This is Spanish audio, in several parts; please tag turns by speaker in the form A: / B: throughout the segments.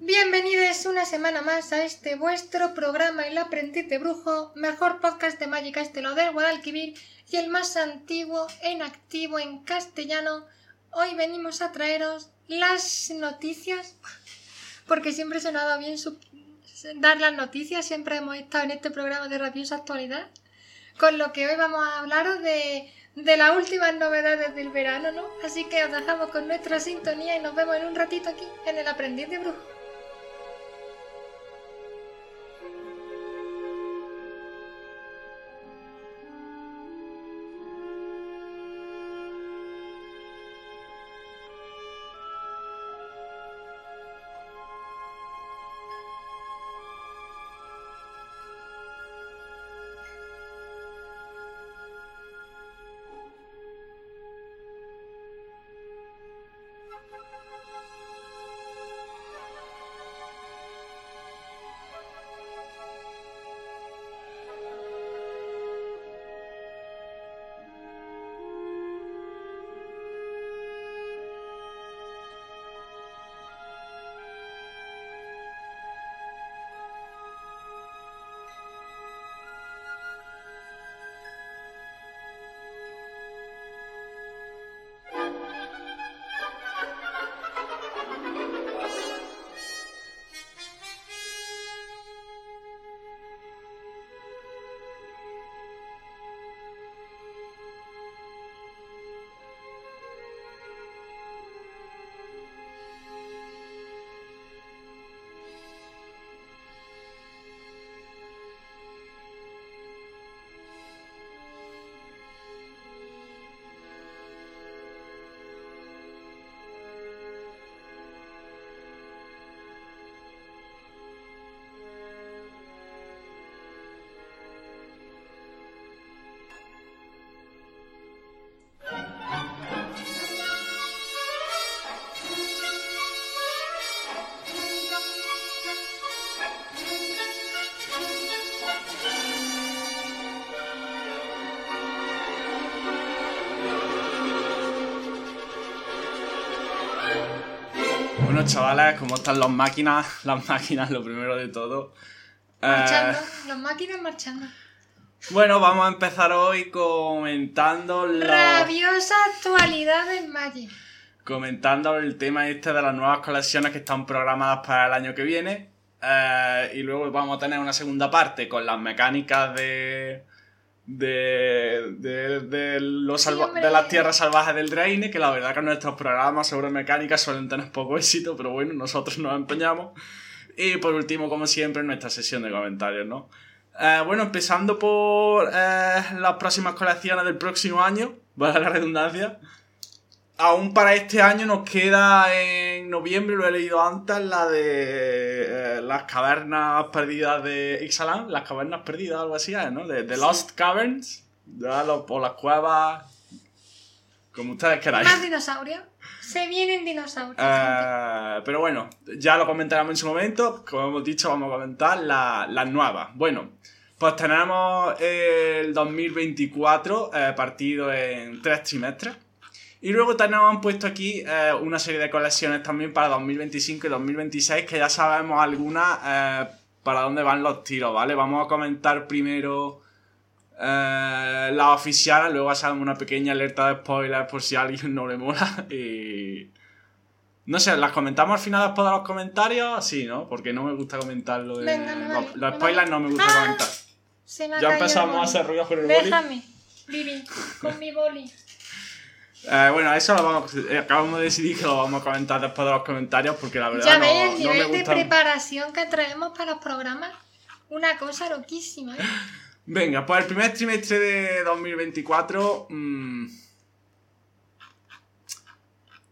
A: Bienvenidos una semana más a este vuestro programa El aprendiz de brujo, mejor podcast de Mágica Estelo del Guadalquivir y el más antiguo en activo en castellano. Hoy venimos a traeros las noticias, porque siempre se nos ha dado bien dar las noticias, siempre hemos estado en este programa de rabiosa actualidad, con lo que hoy vamos a hablaros de, de las últimas novedades del verano, ¿no? Así que os dejamos con nuestra sintonía y nos vemos en un ratito aquí en El aprendiz de brujo.
B: Chavales, ¿cómo están las máquinas? Las máquinas, lo primero de todo. Eh,
A: Marchando, las máquinas marchando.
B: bueno, vamos a empezar hoy comentando lo-
A: Rabiosa actualidad del Magic.
B: comentando el tema este de las nuevas colecciones que están programadas para el año que viene. Eh, y luego vamos a tener una segunda parte con las mecánicas de. De, de, de los
A: Sí,
B: de las tierras salvajes del Draine, que la verdad que nuestros programas sobre mecánica suelen tener poco éxito, pero bueno, nosotros nos empeñamos. Y por último, como siempre, nuestra sesión de comentarios, ¿no? Eh, bueno, empezando por eh, las próximas colecciones del próximo año, vale la redundancia. Aún para este año nos queda en noviembre, lo he leído antes, la de las cavernas perdidas de Ixalan, las cavernas perdidas, algo así, ¿eh? ¿no? De, de Lost Caverns, ya, lo- o las cuevas, como ustedes queráis.
A: Más dinosaurios. Se vienen dinosaurios.
B: Eh, pero bueno, ya lo comentaremos en su momento. Como hemos dicho, vamos a comentar la- las nuevas. Bueno, pues tenemos el 2024 eh, partido en tres trimestres. Y luego tenemos han puesto aquí eh, una serie de colecciones también para 2025 y 2026 que ya sabemos algunas eh, para dónde van los tiros, ¿vale? Vamos a comentar primero eh, las oficiales, luego hacemos una pequeña alerta de spoilers por si a alguien no le mola. Y. No sé, ¿las comentamos al final después de los comentarios? Sí, ¿no? Porque no me gusta comentar lo de.
A: Venga, me vale,
B: los, spoilers no me gusta
A: Ah.
B: comentar. Ya empezamos a hacer ruidos con el boli.
A: Déjame, Vivi, con mi boli.
B: Eh, bueno, eso lo vamos. eh, acabamos de decidir que lo vamos a comentar después de los comentarios porque la verdad
A: Ya
B: no,
A: veis el
B: no me
A: nivel de
B: gusta.
A: preparación que traemos para los programas. Una cosa loquísima, ¿eh?
B: Venga, pues el primer trimestre de 2024. mm,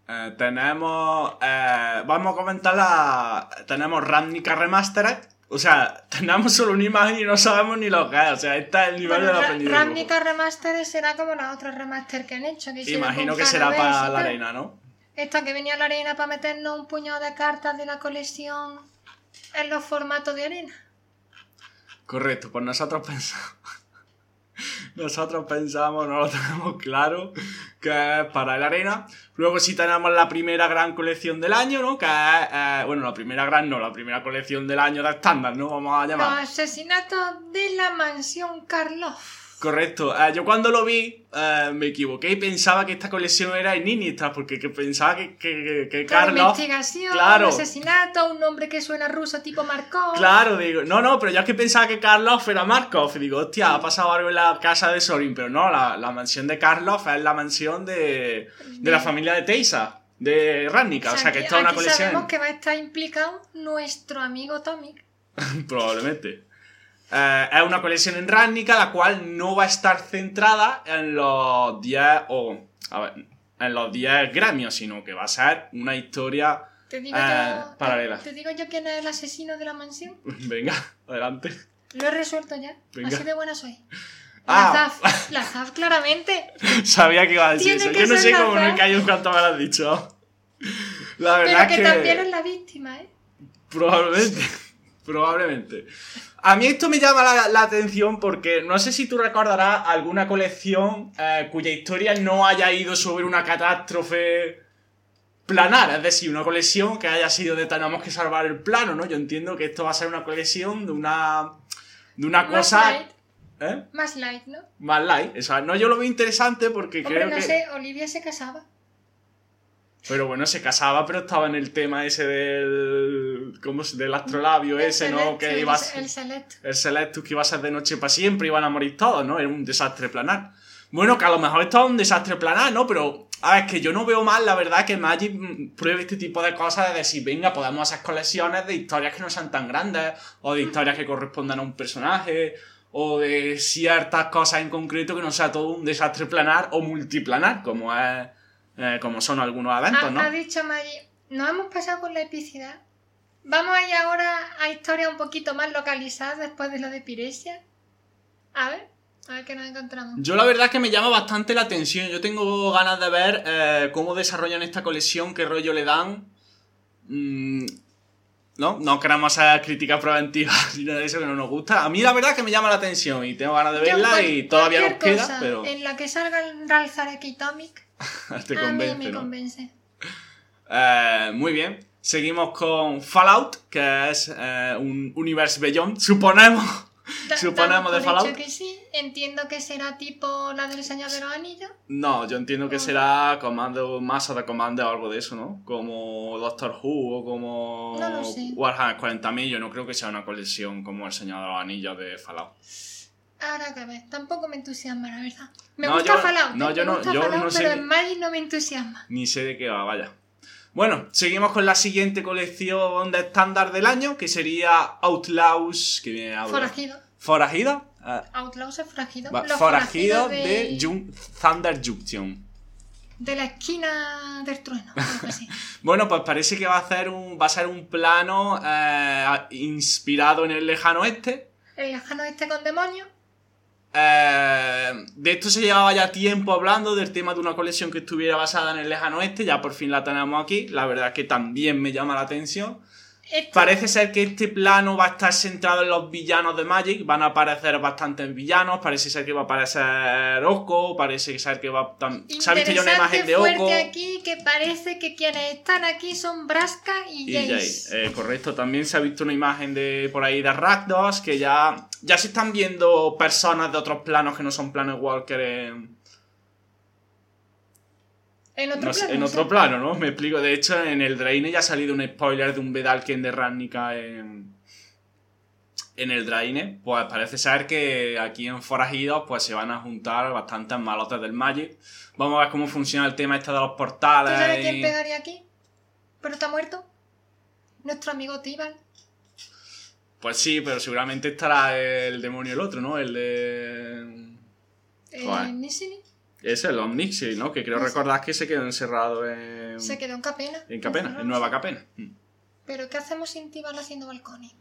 B: eh, tenemos. eh, vamos a comentar la. Tenemos Ravnica Remastered. O sea, tenemos solo una imagen y no sabemos ni lo que es. O sea, este es el nivel
A: Bueno,
B: de la
A: Ra-
B: aprendiz de brujo.
A: Ravnica Remastered será como las otras remaster que han hecho. Que
B: Imagino que será para la arena, ¿no?
A: Esta que venía a la arena para meternos un puñado de cartas de la colección en los formatos de arena.
B: Correcto, pues nosotros pensamos. Nosotros pensamos, no lo tenemos claro, que es para el arena. Luego sí tenemos la primera gran colección del año, ¿no? Que es, eh, bueno, la primera gran no, la primera colección del año de estándar, ¿no? Vamos a
A: Los
B: llamar.
A: asesinatos de la mansión Karloff.
B: Correcto. Eh, yo cuando lo vi eh, me equivoqué y pensaba que esta colección era Ninita, porque que pensaba que, que, que Karloff...
A: investigación,
B: claro.
A: asesinato, un nombre que suena ruso tipo Markov.
B: Claro, digo, no, no, pero yo es que pensaba que Karloff era Markov. Y digo, hostia, ha pasado algo en la casa de Sorin. Pero no, la, la mansión de Karloff es la mansión de, de la familia de Teisa, de Rannica. O sea, que
A: aquí-
B: esto es una colección.
A: sabemos que va a estar implicado nuestro amigo Tomic.
B: Probablemente. Eh, es una colección en Rannica, la cual no va a estar centrada en los 10 o. Ver, en los 10 gremios, sino que va a ser una historia.
A: Te digo,
B: Eh,
A: yo,
B: paralela.
A: te digo yo quién es el asesino de la mansión.
B: Venga, adelante.
A: Lo he resuelto ya.
B: Venga.
A: Así de buena soy.
B: Ah.
A: La Zaf, la Zaf, claramente.
B: Sabía que iba a decir
A: Tiene
B: eso.
A: que
B: Yo no sé cómo me cayó en cuanto me lo has dicho. La
A: Pero
B: verdad
A: que,
B: es que.
A: también es la víctima, ¿eh?
B: Probablemente. Probablemente. A mí esto me llama la, la atención porque no sé si tú recordarás alguna colección eh, cuya historia no haya ido sobre una catástrofe planar, es decir, una colección que haya sido de tenemos que salvar el plano, ¿no? Yo entiendo que esto va a ser una colección de una de una
A: Más
B: cosa
A: light,
B: ¿eh?
A: más light, ¿no?
B: más light, o sea, no yo lo veo interesante porque
A: Hombre,
B: creo
A: no
B: que
A: sé, Olivia se casaba.
B: Pero bueno, se casaba, pero estaba en el tema ese del ¿cómo se- del astrolabio
A: El
B: ese, ¿no? Que iba a ser-
A: El Select.
B: el Selectus que iba a ser de noche para siempre, iban a morir todos, ¿no? Era un desastre planar. Bueno, que a lo mejor esto es un desastre planar, ¿no? Pero, a ver, es que yo no veo mal, la verdad, que Magic mm, pruebe este tipo de cosas de decir, venga, podemos hacer colecciones de historias que no sean tan grandes, o de historias que correspondan a un personaje, o de ciertas cosas en concreto que no sea todo un desastre planar o multiplanar, como es, eh, como son algunos eventos,
A: Ha,
B: ¿no?
A: ha dicho Maggie, nos hemos pasado con la epicidad. Vamos a ir ahora a historias un poquito más localizadas después de lo de Piresia. A ver, a ver qué nos encontramos.
B: Yo la verdad es que me llama bastante la atención. Yo tengo ganas de ver eh, cómo desarrollan esta colección, qué rollo le dan. Mm, no, no queremos hacer críticas preventivas ni nada de eso que no nos gusta. A mí la verdad es que me llama la atención y tengo ganas de verla
A: cual-
B: y todavía nos queda,
A: cosa
B: pero
A: En la que salga el Ralzarek y Tomic,
B: te
A: a mí
B: convence,
A: me
B: ¿no?
A: convence.
B: Eh, muy bien. Seguimos con Fallout, que es eh, un universe beyond, suponemos. Suponemos de Fallout.
A: que sí. Entiendo que será tipo la del Señor de los Anillos.
B: No, yo entiendo que será Comando, masa de Comando o algo de eso, ¿no? Como Doctor Who o como
A: No lo sé.
B: Warhammer 40.000, yo no creo que sea una colección como El Señor de los Anillos de Fallout.
A: Ahora que ver, tampoco me entusiasma, la verdad. Me
B: No,
A: gusta
B: yo-
A: Fallout,
B: no,
A: ¿eh?
B: yo no- yo
A: Fallout,
B: no sé
A: pero en Magic no me entusiasma.
B: Ni sé de qué va, vaya. Bueno, seguimos con la siguiente colección de estándar del año, que sería Outlaws, que viene a
A: Forajido.
B: Forajido. eh,
A: Outlaws es forajido.
B: va- forajido
A: forajidos
B: de, Jun- Thunder Junction.
A: de la esquina del trueno. algo así.
B: Bueno, pues parece que va a hacer un. va a ser un plano eh, inspirado en el lejano oeste.
A: El lejano este con demonios.
B: Eh, de esto se llevaba ya tiempo hablando del tema de una colección que estuviera basada en el lejano oeste, ya por fin la tenemos aquí, la verdad es que también me llama la atención. Parece ser que este plano va a estar centrado en los villanos de Magic, van a aparecer bastantes villanos, parece ser que va a aparecer Oko, parece ser que va a... ¿Se ha visto ya una imagen de Oko?
A: aquí que parece que quienes están aquí son Braska y,
B: Y
A: Jace.
B: Jace, eh, correcto. También se ha visto una imagen de por ahí de Rakdos, que ya, ya se están viendo personas de otros planos que no son Planet Walker en,
A: En otro
B: no sé,
A: plano.
B: en
A: o
B: otro
A: sea.
B: plano, ¿no? Me explico. De hecho, en el Draine ya ha salido un spoiler de un Vedalken de Ravnica en, en el Draine. Pues parece ser que aquí en Forajidos pues se van a juntar bastantes malotes del Magic. Vamos a ver cómo funciona el tema este de los
A: ¿Tú
B: portales.
A: sabes quién pegaría aquí? ¿Pero está muerto? Nuestro amigo Tibal.
B: Pues sí, pero seguramente estará el demonio el otro, ¿no? El de...
A: Eh,
B: Joder. Es el Omnixi, ¿no? Que creo recordar que se quedó encerrado en...
A: se quedó en Capena.
B: En Capena, en Nueva. Capena. Mm.
A: ¿Pero qué hacemos sin Tibal haciendo balcones?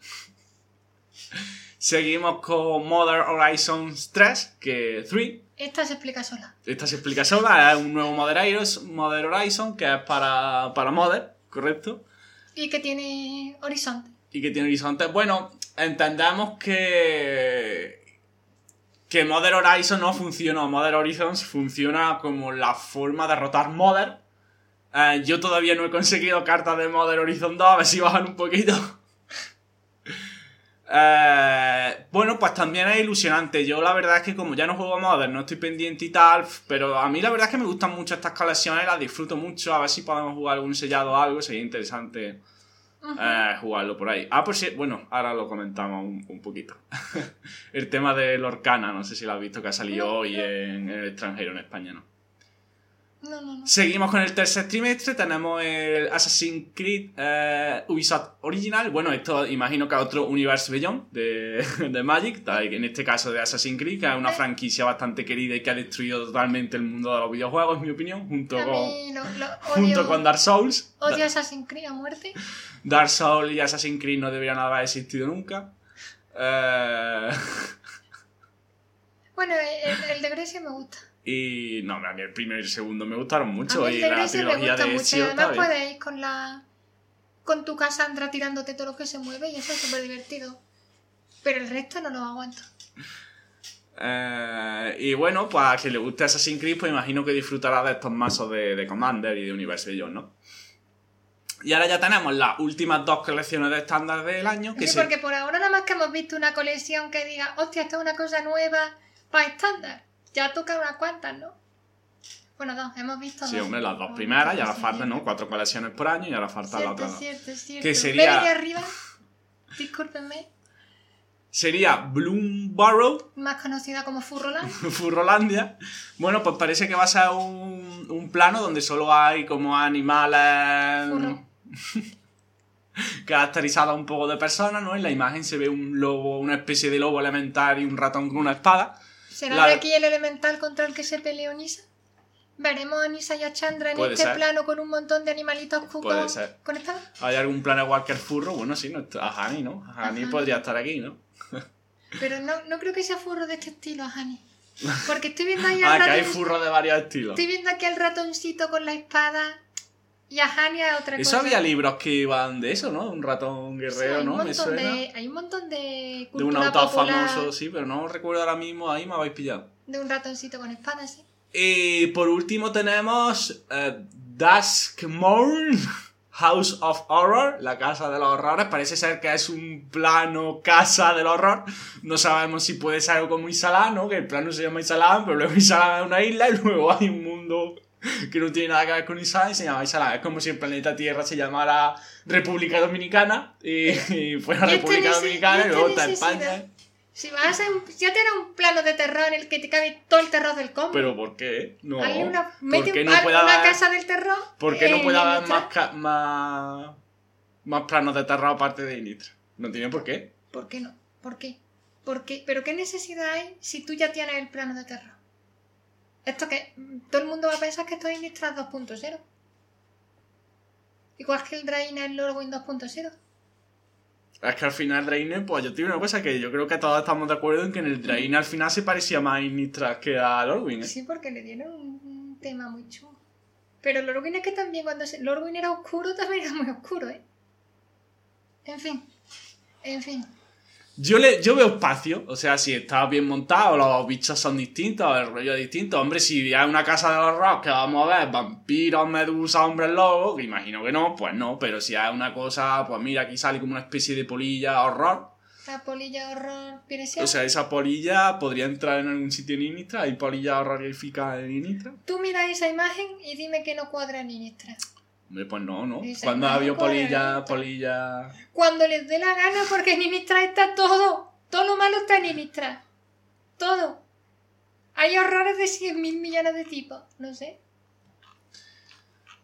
B: Seguimos con Modern Horizons 3, que 3.
A: Esta se explica sola.
B: Esta se explica sola, es un nuevo Modern Horizon, que es para, para Modern, ¿correcto?
A: Y que tiene horizonte.
B: Y que tiene horizontes. Bueno, entendemos que... que Modern Horizon no funciona, Modern Horizons funciona como la forma de derrotar Modern. Eh, yo todavía no he conseguido cartas de Modern Horizon 2, a ver si bajan un poquito. Eh, bueno, pues también es ilusionante. Yo la verdad es que como ya no juego Modern, no estoy pendiente y tal, pero a mí la verdad es que me gustan mucho estas colecciones, las disfruto mucho. A ver si podemos jugar algún sellado o algo, sería interesante eh, jugarlo por ahí. Ah, pues sí, bueno, ahora lo comentamos un, poquito. el tema de Lorcana, no sé si lo has visto, que ha salido hoy En, en, el extranjero, en España, ¿no?
A: No, no, no.
B: Seguimos con el tercer trimestre, tenemos el Assassin's Creed eh, Ubisoft Original. Bueno, esto imagino que es otro universo Beyond de, de Magic, en este caso de Assassin's Creed, que es una franquicia bastante querida y que ha destruido totalmente el mundo de los videojuegos, en mi opinión, junto, con, junto con Dark Souls.
A: Odio Assassin's Creed a muerte.
B: Dark Souls y Assassin's Creed no deberían haber existido nunca. Eh...
A: Bueno, el, el de Grecia me gusta.
B: Y no, a mí el primero y el segundo me gustaron mucho. y la trilogía de
A: mucho. Y además puedes ir con la. con tu Cassandra tirándote todo lo que se mueve y eso es súper divertido. Pero el resto no lo aguanto.
B: Eh, y bueno, pues a quien le guste Assassin's Creed, pues imagino que disfrutará de estos mazos de, de Commander y de Universe Beyond, ¿no? Y ahora ya tenemos las últimas dos colecciones de estándar del año.
A: Que sí, porque por ahora nada más que hemos visto una colección que diga, hostia, esta es una cosa nueva para estándar. Ya toca unas cuantas, ¿no? Bueno, dos, hemos visto
B: Sí, hombre, las dos primeras, y ahora faltan, ¿no? Cuatro colecciones por año y ahora falta la otra.
A: Cierto, cierto, cierto. Que sería... de arriba, discúlpenme.
B: Sería Bloombarrow.
A: Más conocida como Furrolandia.
B: Furrolandia. Bueno, pues parece que va a ser un, un plano donde solo hay como animales... Furro. caracterizada un poco de personas, ¿no? En la imagen se ve un lobo, una especie de lobo elemental y un ratón con una espada.
A: ¿Será de aquí el elemental contra el que se peleó Nisa? ¿Veremos a Nisa y a Chandra en este plano con un montón de animalitos cucos conectados?
B: ¿Hay algún plano Walker Furro? Bueno, sí, no, a Hani, ¿no? A Hani podría estar aquí, ¿no?
A: Pero no, no creo que sea furro de este estilo, Hani. Porque estoy viendo ahí
B: al Ah, que hay furro de varios estilos.
A: Estoy viendo aquí al ratoncito con la espada y a Hania otra cosa.
B: Eso había libros que iban de eso, ¿no? Un ratón guerrero, ¿no?
A: Me suena. De, hay un montón de
B: De un autor famoso, sí, pero no recuerdo ahora mismo, ahí me habéis pillado.
A: De un ratoncito con espada, sí.
B: Y por último tenemos uh, Duskmorn, House of Horror, la casa de los horrores. Parece ser que es un plano casa del horror. No sabemos si puede ser algo como Isalam, ¿no? Que el plano se llama Isalam, pero luego Isalam es una isla y luego hay un mundo que no tiene nada que ver con Islam y se llama Islam. Es como si el planeta Tierra se llamara República Dominicana y, y fuera República Dominicana y luego está España.
A: Si vas a un, ya tienes un plano de terror en el que te cabe todo el terror del combo.
B: ¿Pero por qué? No.
A: Hay una, ¿Por qué no puede una casa del terror.
B: ¿Por qué no puede haber más, más, más planos de terror aparte de Initra? No tiene por qué.
A: ¿Por qué no? ¿Por qué? ¿Por qué? ¿Pero qué necesidad hay si tú ya tienes el plano de terror? Esto que todo el mundo va a pensar que esto es Innistrad 2.0. Igual que el Drainer el Lorwyn 2.0.
B: Es que al final Drainer, pues yo te digo una cosa que yo creo que todos estamos de acuerdo en que en el Drainer al final se parecía más a Innistrad que a Lorwyn. ¿eh?
A: Sí, porque le dieron un tema muy chulo. Pero Lorwyn es que también cuando se... Lorwyn era oscuro, también era muy oscuro, ¿eh? En fin. En fin.
B: Yo, le, yo veo espacio, o sea, si está bien montado, los bichos son distintos, el rollo es distinto. Hombre, si hay una casa de horror que vamos a ver vampiros, medusas, hombres lobos, que imagino que no, pues no. Pero si hay una cosa, pues mira, aquí sale como una especie de polilla horror.
A: La polilla horror
B: O sea, esa polilla podría entrar en algún sitio en Inistra. ¿Hay polilla horrorífica en Inistra?
A: Tú mira esa imagen y dime que no cuadra en Inistra.
B: Pues no, ¿no? Cuando ha habido polilla, polilla...
A: Cuando les dé la gana, porque en Inistra está todo. Todo lo malo está en Inistra. Todo. Hay horrores de 100.000 millones de tipos. No sé.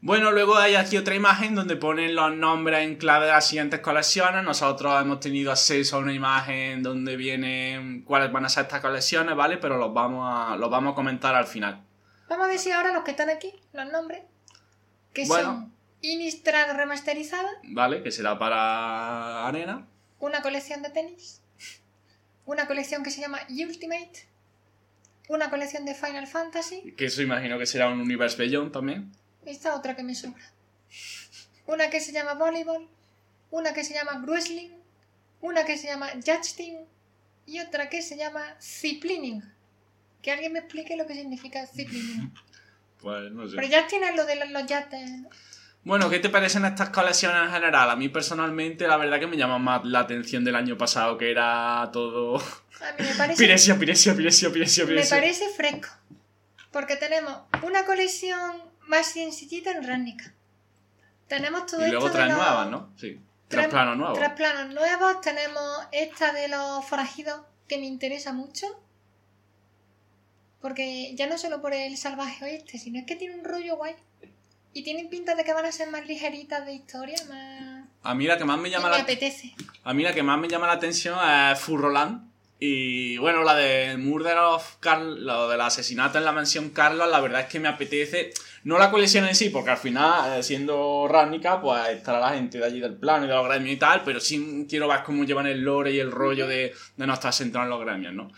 B: Bueno, luego hay aquí otra imagen donde ponen los nombres en clave de las siguientes colecciones. Nosotros hemos tenido acceso a una imagen donde vienen cuáles van a ser estas colecciones, ¿vale? Pero los vamos a, los vamos a comentar al final.
A: Vamos a decir ahora los que están aquí, los nombres. Que son Innistrad remasterizada.
B: Vale, que será para Arena.
A: Una colección de tenis. Una colección que se llama Ultimate. Una colección de Final Fantasy.
B: Que eso imagino que será un Universe Beyond también.
A: Esta otra que me sobra. Una que se llama Volleyball. Una que se llama Wrestling. Una que se llama Judge Y otra que se llama Ziplining. Que alguien me explique lo que significa ciclismo.
B: Pues no sé.
A: Pero ya tienes lo de los yates. ¿No?
B: Bueno, ¿qué te parecen estas colecciones en general? A mí personalmente la verdad que me llama más la atención del año pasado, que era todo...
A: A mí me parece,
B: Piresio, piresio, piresio, piresio,
A: me parece fresco. Porque tenemos una colección más sencillita en Ránica. Tenemos todo
B: Y luego
A: esto de
B: tres
A: los-
B: nuevas, ¿no? Sí. Tres planos nuevos.
A: Tres planos nuevos. Tenemos esta de los forajidos que me interesa mucho. Porque ya no solo por el salvaje oeste, sino es que tiene un rollo guay. Y tienen pinta de que van a ser más ligeritas de historia, más...
B: A mí la que más me llama
A: me
B: la
A: apetece.
B: A mí la que más me llama la atención es Furroland. Y bueno, la de Murder of Carl, lo del asesinato en la mansión Carlos, la verdad es que me apetece. No la colección en sí, porque al final, eh, siendo Ránica, pues estará la gente de allí del plano y de los gremios y tal, pero sí quiero ver cómo llevan el lore y el rollo de, de no estar centrado en los gremios, ¿no?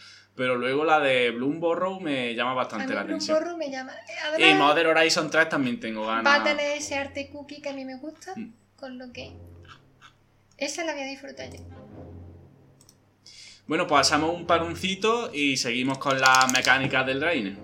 B: Pero luego la de Bloomborrow me llama
A: A
B: bastante
A: mí
B: la atención.
A: borro me llama.
B: Y
A: Además,
B: Modern Horizon 3 también tengo ganas.
A: va a tener ese arte cookie que a mí me gusta,
B: Mm.
A: con lo que... Esa la voy a disfrutar yo.
B: Bueno, pues hacemos un paroncito y seguimos con las mecánicas del Drainer.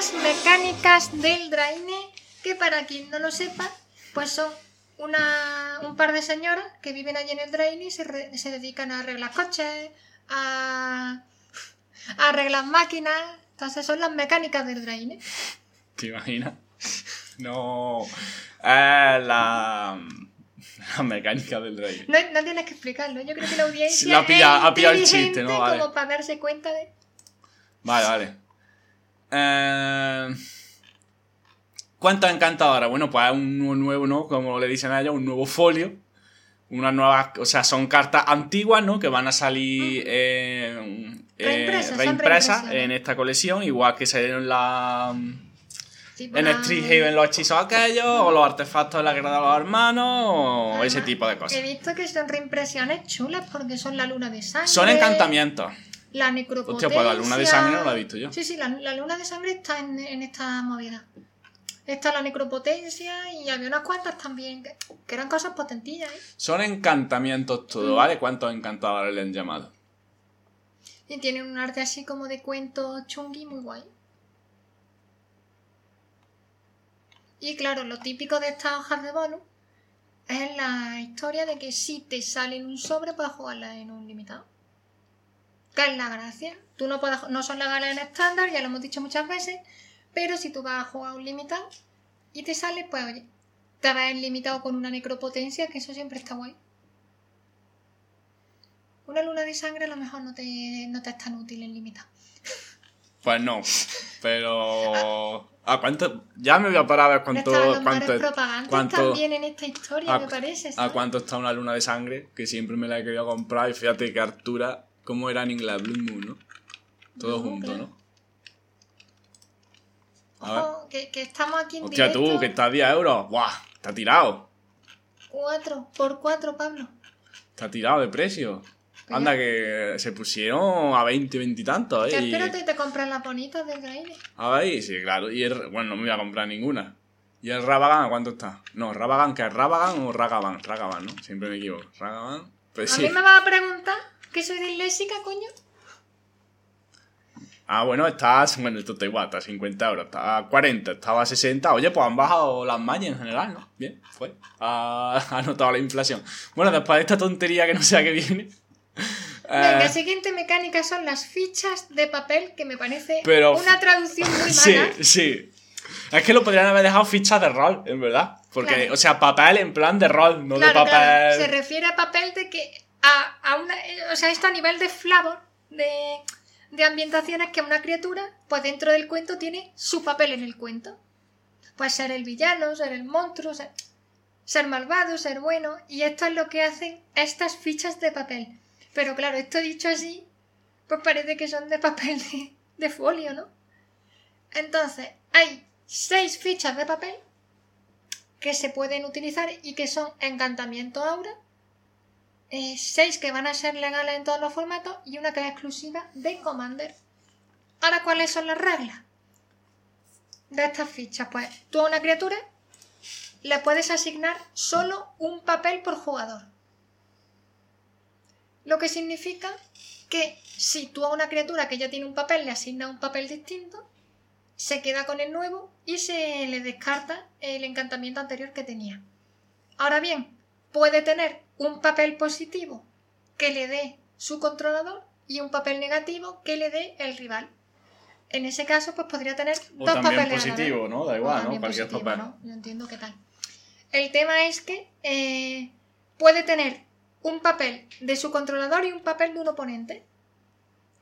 A: Las mecánicas del Draine, que para quien no lo sepa, pues son una, un par de señoras que viven allí en el Draine y se, re- se dedican a arreglar coches, a, a arreglar máquinas. Entonces son las mecánicas del Draine.
B: ¿Te imaginas? No. Es la. La mecánica del rey.
A: No, no tienes que explicarlo. Yo creo que la audiencia
B: la ha pillado-
A: es
B: ha pillado el chiste, ¿no? Vale.
A: como para darse cuenta de...
B: Vale, vale. Eh, ¿Cuántos encantadores? Bueno, pues es un nu- nuevo, ¿no? Como le dicen a ellos, un nuevo folio. Una nueva. O sea, son cartas antiguas, ¿no? Que van a salir eh, eh,
A: Reimpresas, reimpresiones.
B: en esta colección, igual que salieron la.
A: tipo
B: En Street Haven los hechizos aquellos, o los artefactos de la guerra de los hermanos, o
A: Además,
B: ese tipo de cosas.
A: He visto que son reimpresiones chulas porque son la luna de sangre.
B: Son encantamientos.
A: La necropotencia.
B: Hostia, pues la luna de sangre no la he visto yo.
A: Sí, sí, la, la luna de sangre está en, en esta movida. Está la necropotencia y había unas cuantas también que, que eran cosas potentillas, ¿eh?
B: Son encantamientos todo, ¿vale? ¿Cuántos encantadores le han llamado?
A: Y tienen un arte así como de cuento chungui muy guay. Y claro, lo típico de estas hojas de bonus es la historia de que si te sale en un sobre puedes jugarla en un limitado. Es la gracia. Tú no puedes, no son legales en estándar, ya lo hemos dicho muchas veces, pero si tú vas a jugar un limitado y te sale, pues oye, te vas en limitado con una necropotencia, que eso siempre está guay. Una luna de sangre a lo mejor no te, no te es tan útil en limitado.
B: Pues no, pero... ¿A cuánto? Ya me voy a parar a ver cuánto... Cuánto, cuánto-
A: también en esta historia,
B: a-
A: me parece.
B: ¿A cuánto está una luna de sangre? Que siempre me la he querido comprar y fíjate que Artura, ¿cómo era en inglés? Blue Moon, ¿no? Todo
A: No,
B: junto,
A: claro.
B: ¿no? A ver.
A: Ojo, que, que estamos aquí en
B: Hostia,
A: directo.
B: tú, que está a 10 euros. ¡Buah! Está tirado.
A: Cuatro, por cuatro, Pablo.
B: Está tirado de precio. Anda, que se pusieron a 20, 20 y tantos,
A: Que
B: ¿eh? Y-
A: espérate y te compras las bonitas del Graile.
B: A ver, sí, claro. Y el, bueno, no me voy a comprar ninguna. ¿Y el Ravagan a cuánto está? No, Ravagan, ¿qué es Ravagan o Ragavan? Ragavan, ¿no? Siempre me equivoco. Ragavan. Pues
A: A
B: sí.
A: mí me vas a preguntar que soy disléxica, coño.
B: Ah, bueno, está. Bueno, esto está igual, está a 50 euros. Está a 40, estaba a 60. Oye, pues han bajado las mallas en general, ¿no? Bien, fue. Ha, ha notado la inflación. Bueno, después de esta tontería que no sé a qué viene.
A: Venga,
B: eh,
A: siguiente mecánica son las fichas de papel, que me parece
B: Pero-
A: una traducción muy
B: Sí,
A: mala.
B: sí. Es que lo podrían haber dejado fichas de rol, en verdad. Porque,
A: Claro.
B: o sea, papel en plan de rol, no de papel.
A: claro. Se refiere a papel de que a, a una. O sea, esto a nivel de flavor, de, de ambientaciones que una criatura, pues dentro del cuento tiene su papel en el cuento. Puede ser el villano, ser el monstruo, ser, ser malvado, ser bueno. Y esto es lo que hacen estas fichas de papel. Pero claro, esto dicho así, pues parece que son de papel de, de folio, ¿no? Entonces, hay seis fichas de papel que se pueden utilizar y que son encantamiento aura, eh, seis que van a ser legales en todos los formatos y una que es exclusiva de Commander. Ahora, ¿cuáles son las reglas de estas fichas? Pues tú a una criatura le puedes asignar solo un papel por jugador. Lo que significa que si tú a una criatura que ya tiene un papel le asignas un papel distinto, se queda con el nuevo y se le descarta el encantamiento anterior que tenía. Ahora bien, puede tener un papel positivo que le dé su controlador y un papel negativo que le dé el rival. En ese caso, pues podría tener
B: O
A: dos
B: también
A: papeles
B: positivo, ¿no? Da igual, ¿no? Cualquier
A: positivo,
B: papel.
A: ¿no? Yo entiendo qué tal. El tema es que eh, puede tener un papel de su controlador y un papel de un oponente.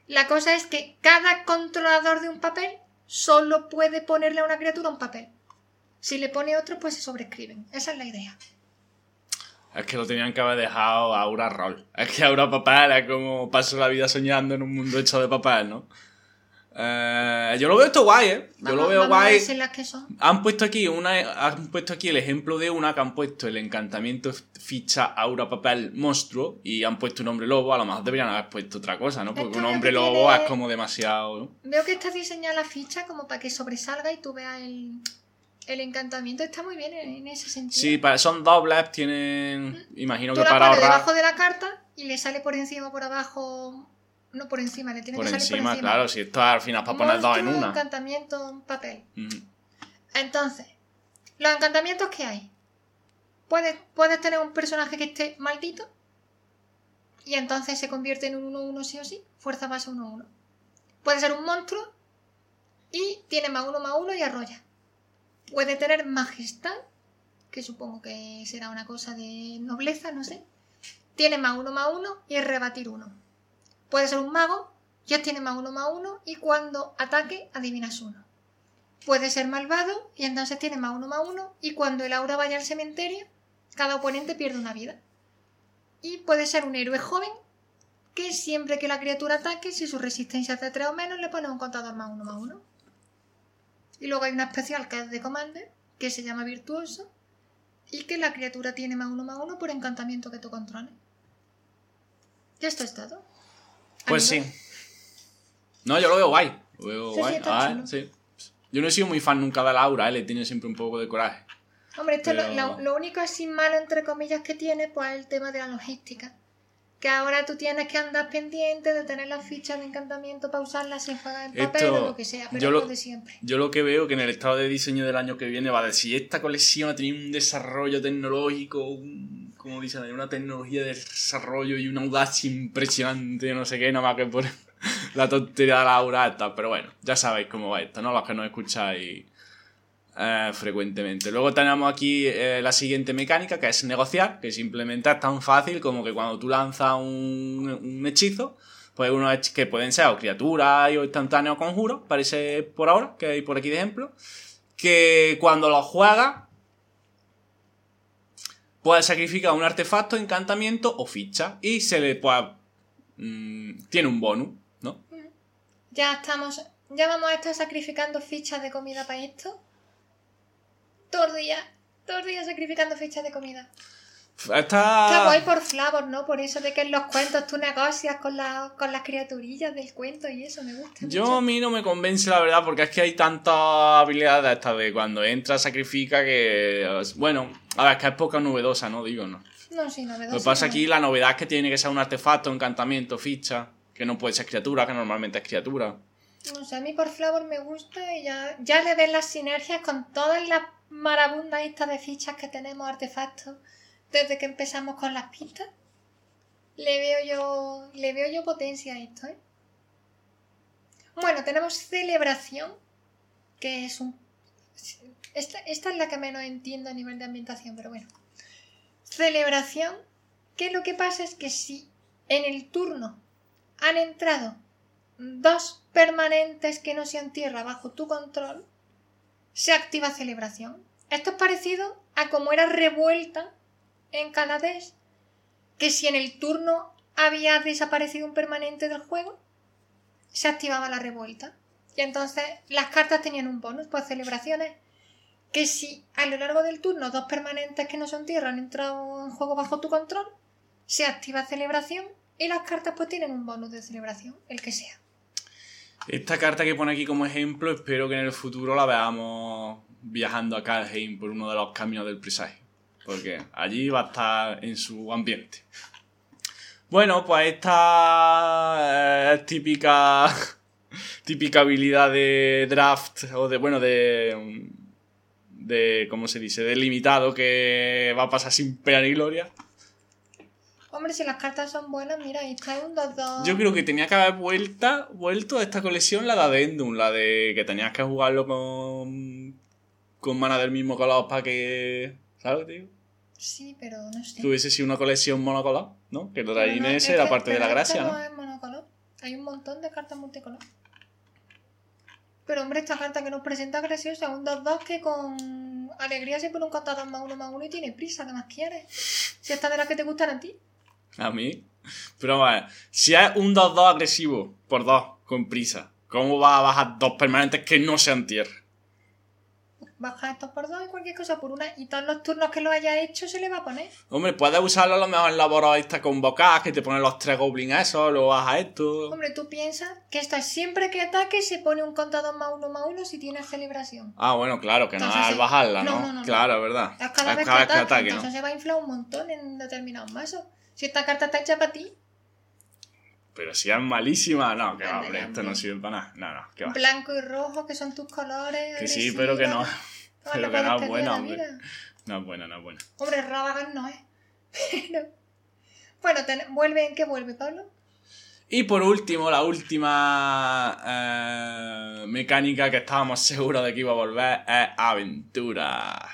A: La cosa es que cada controlador de un papel solo puede ponerle a una criatura un papel. Si le pone otro, pues se sobrescriben. Esa es la idea.
B: Es que lo tenían que haber dejado a Aura Roll. Es que Aura Papel es como paso la vida soñando en un mundo hecho de papel, ¿no? Eh, yo lo veo esto guay, ¿eh? Yo
A: Vamos-
B: lo veo guay.
A: las que son.
B: Han puesto aquí una, han puesto aquí el ejemplo de una que han puesto el encantamiento ficha aura papel monstruo y han puesto un hombre lobo. A lo mejor deberían haber puesto otra cosa, ¿no? Porque
A: Esto
B: un hombre lobo
A: tiene-
B: es como demasiado. ¿no?
A: Veo que está diseñada la ficha como para que sobresalga y tú veas el, el encantamiento. Está muy bien en, en ese sentido.
B: Sí, pa- son dobles, tienen. Imagino
A: Tú
B: que
A: la
B: para ahorrar.
A: debajo de la carta y le sale por encima o por abajo. No por encima, le tiene
B: Por
A: que salir
B: encima,
A: por encima.
B: claro, si esto al final es para poner dos en una.
A: encantamiento, papel.
B: Ujú.
A: Entonces, los encantamientos que hay. Puedes, puedes tener un personaje que esté maldito y entonces se convierte en un 1-1 sí o sí, fuerza base 1-1. Puede ser un monstruo y tiene más 1 más 1 y arrolla. Puede tener majestad, que supongo que será una cosa de nobleza, no sé. Tiene más 1 más 1 y es rebatir 1. Puede ser un mago, ya tiene más 1 más 1 y cuando ataque adivinas 1 puede ser malvado y entonces tiene más uno más uno y cuando el aura vaya al cementerio, cada oponente pierde una vida. Y puede ser un héroe joven que siempre que la criatura ataque, si su resistencia es de 3 o menos, le pone un contador más uno más uno. Y luego hay una especial que es de Commander, que se llama Virtuoso, y que la criatura tiene más uno más uno por encantamiento que tú controles. Y esto es todo.
B: Pues
A: Amigo.
B: sí. No, yo lo veo guay. Lo veo
A: Sí,
B: guay. Ah,
A: chulo.
B: sí. Yo no he sido muy fan nunca de Laura, ¿eh? le tiene siempre un poco de coraje.
A: Hombre, esto
B: Pero-
A: lo, lo único así malo, entre comillas, que tiene, pues es el tema de la logística. Que ahora tú tienes que andar pendiente de tener las fichas de encantamiento para usarlas sin pagar en papel
B: Esto-
A: o lo que sea, pero
B: yo lo-
A: de siempre.
B: Yo lo que veo que en el estado de diseño del año que viene va a decir, esta colección ha tenido un desarrollo tecnológico, un- como dicen, una tecnología de desarrollo y una audacia impresionante, no sé qué, nada más que por la tontería de la aura esta. Pero bueno, ya sabéis cómo va esto, ¿no? Los que nos escucháis eh, frecuentemente. Luego tenemos aquí eh, la siguiente mecánica, que es negociar, que simplemente es tan fácil como que cuando tú lanzas un, hechizo, pues unos que pueden ser o criaturas o instantáneos conjuros, parece por ahora, que hay por aquí de ejemplo, que cuando los juegas, puedes sacrificar un artefacto, encantamiento o ficha, y se le pues, mm, tiene un bonus, ¿no?
A: Ya estamos, ya vamos a estar sacrificando fichas de comida para esto. Todos los días, todos los días sacrificando fichas de comida.
B: Está...
A: Está guay por Flavor, ¿no? Por eso de que en los cuentos tú negocias con, la, con las criaturillas del cuento y eso me gusta.
B: Yo
A: mucho.
B: a mí no me convence la verdad porque es que hay tantas habilidades estas de cuando entra sacrifica que... Bueno, a ver, es que es poca novedosa, ¿no? Digo, ¿no?
A: No, sí, novedoso.
B: Lo que pasa
A: no.
B: aquí, la novedad es que tiene que ser un artefacto, encantamiento, ficha, que no puede ser criatura, que normalmente es criatura.
A: No sé, a mí por Flavor me gusta y ya, ya le ves las sinergias con todas las marabundas estas de fichas que tenemos, artefactos, desde que empezamos con las pistas. Le veo yo, le veo yo potencia a esto, ¿eh? Bueno, tenemos celebración, que es un... Esta, esta es la que menos entiendo a nivel de ambientación, pero bueno. Celebración, que lo que pasa es que si en el turno han entrado dos permanentes que no sean tierra bajo tu control, se activa celebración. Esto es parecido a como era revuelta en Canadés, que si en el turno había desaparecido un permanente del juego, se activaba la revuelta. Y entonces las cartas tenían un bonus, pues celebraciones, que si a lo largo del turno dos permanentes que no son tierra han entrado en juego bajo tu control, se activa celebración y las cartas pues tienen un bonus de celebración, el que sea.
B: Esta carta que pone aquí como ejemplo, espero que en el futuro la veamos viajando a Kalheim por uno de los caminos del presagio. Porque allí va a estar en su ambiente. Bueno, pues esta es típica. típica habilidad de draft. O de. bueno, de. de. ¿cómo se dice? de limitado que va a pasar sin pena ni gloria.
A: Hombre, si las cartas son buenas, mira, ahí está un 2-2.
B: Yo creo que tenía que haber vuelta, vuelto a esta colección la de Addendum, la de que tenías que jugarlo con. con mana del mismo color para que. ¿Sabes, tío?
A: Sí, pero no sé.
B: Tuviese sido una colección monocolor, ¿no? Que lo de
A: no, es
B: era
A: que-
B: parte de la gracia, ¿no?
A: es monocolor. Hay un montón de cartas multicolor. Pero hombre, esta carta que nos presenta es graciosa, un 2-2 que con alegría se pone un contador más uno más uno y tiene prisa, ¿qué más quieres? Si esta de las que te gustan a ti.
B: A mí. Pero ver, si es un 2-2 agresivo por 2, con prisa, ¿cómo vas a bajar dos permanentes que no sean tierra?
A: Baja estos por dos y cualquier cosa por una. Y todos los turnos que lo haya hecho se le va a poner.
B: Hombre, puedes usarlo a lo mejor en la esta convocadas, que te ponen los tres goblins esos, luego bajas esto.
A: Hombre, tú piensas que esto es siempre que ataque se pone un contador más uno más uno si tienes celebración.
B: Ah, bueno, claro, que no es al bajarla,
A: No,
B: ¿no?
A: no, no,
B: claro, es verdad.
A: Es cada vez que ataque,
B: ataque, ¿no?
A: entonces se va a inflar un montón en determinados mazos. Si esta carta está hecha para ti,
B: Pero si es malísima, no, que va, hombre, esto no sirve para nada. No, no, que va.
A: blanco y rojo, que son tus colores.
B: Que sí, pero que no. Pero que no es buena, hombre. No es buena, no es buena.
A: Hombre, Ravagan no es. Pero... Bueno, vuelve, ¿en qué vuelve, Pablo?
B: Y por último, la última eh, mecánica que estábamos seguros de que iba a volver es aventura.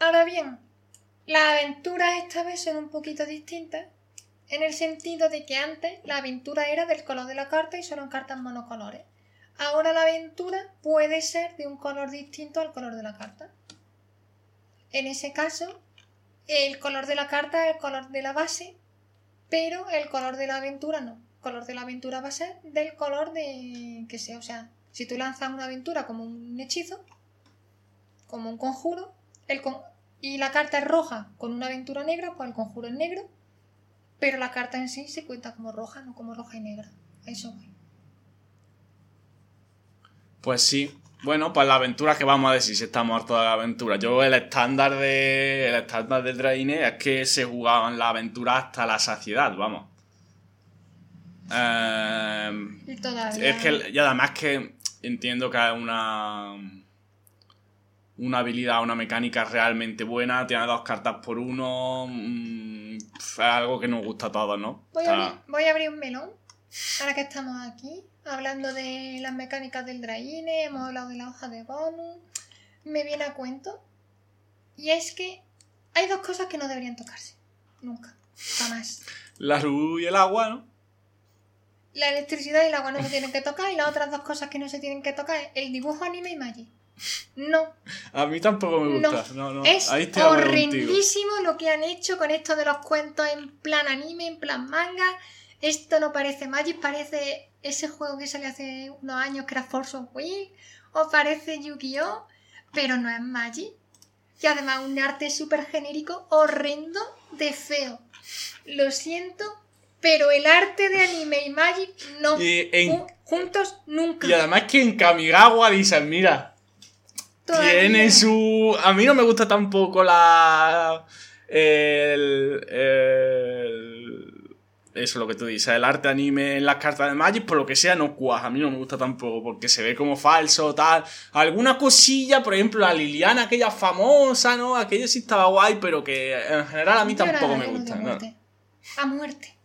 A: Ahora bien, las aventuras esta vez son un poquito distintas, en el sentido de que antes la aventura era del color de la carta y solo en cartas monocolores. Ahora la aventura puede ser de un color distinto al color de la carta. En ese caso, el color de la carta es el color de la base, pero el color de la aventura no. El color de la aventura va a ser del color de que sea. O sea, si tú lanzas una aventura como un hechizo, como un conjuro, el con- y la carta es roja con una aventura negra, pues el conjuro es negro, pero la carta en sí se cuenta como roja, no como roja y negra. Eso voy.
B: Pues sí. Bueno, pues la aventura que vamos a decir si estamos hartos de la aventura. Yo el estándar de. El estándar del Draine es que se jugaban la aventura hasta la saciedad, vamos. Eh,
A: Y todavía.
B: es que. Y además que entiendo que es una. Una habilidad, una mecánica realmente buena. Tiene dos cartas por uno. mm, es algo que nos gusta a todos, ¿no?
A: Voy, a abrir, voy a abrir un melón. Ahora que estamos aquí, hablando de las mecánicas del Draine, hemos hablado de la hoja de bonus. Me viene a cuento. Y es que hay dos cosas que no deberían tocarse. Nunca. Jamás.
B: la luz y el agua, ¿no?
A: La electricidad y el agua no se tienen que tocar. Y las otras dos cosas que no se tienen que tocar es el dibujo anime y Magic. No,
B: A mí tampoco me gusta. No, no.
A: Es
B: Ahí
A: horrendísimo lo que han hecho con esto de los cuentos en plan anime, en plan manga. Esto no parece Magic, parece ese juego que salió hace unos años que era Force of Will. O parece Yu-Gi-Oh! Pero no es Magic. Y además un arte súper genérico, horrendo. de feo. Lo siento, pero el arte de anime y Magic no.
B: Y en-
A: Ju- juntos nunca.
B: Y además que en Kamigawa dicen, mira,
A: Todavía.
B: tiene su... A mí no me gusta tampoco la... El... el- Eso es lo que tú dices, el arte anime en las cartas de Magic, por lo que sea, no cuaja. A mí no me gusta tampoco, porque se ve como falso, tal. Alguna cosilla, por ejemplo, la Liliana, aquella famosa, ¿no? Aquello sí estaba guay, pero que en general a mí
A: Yo
B: tampoco me gusta. ¿no?
A: muerte. A muerte.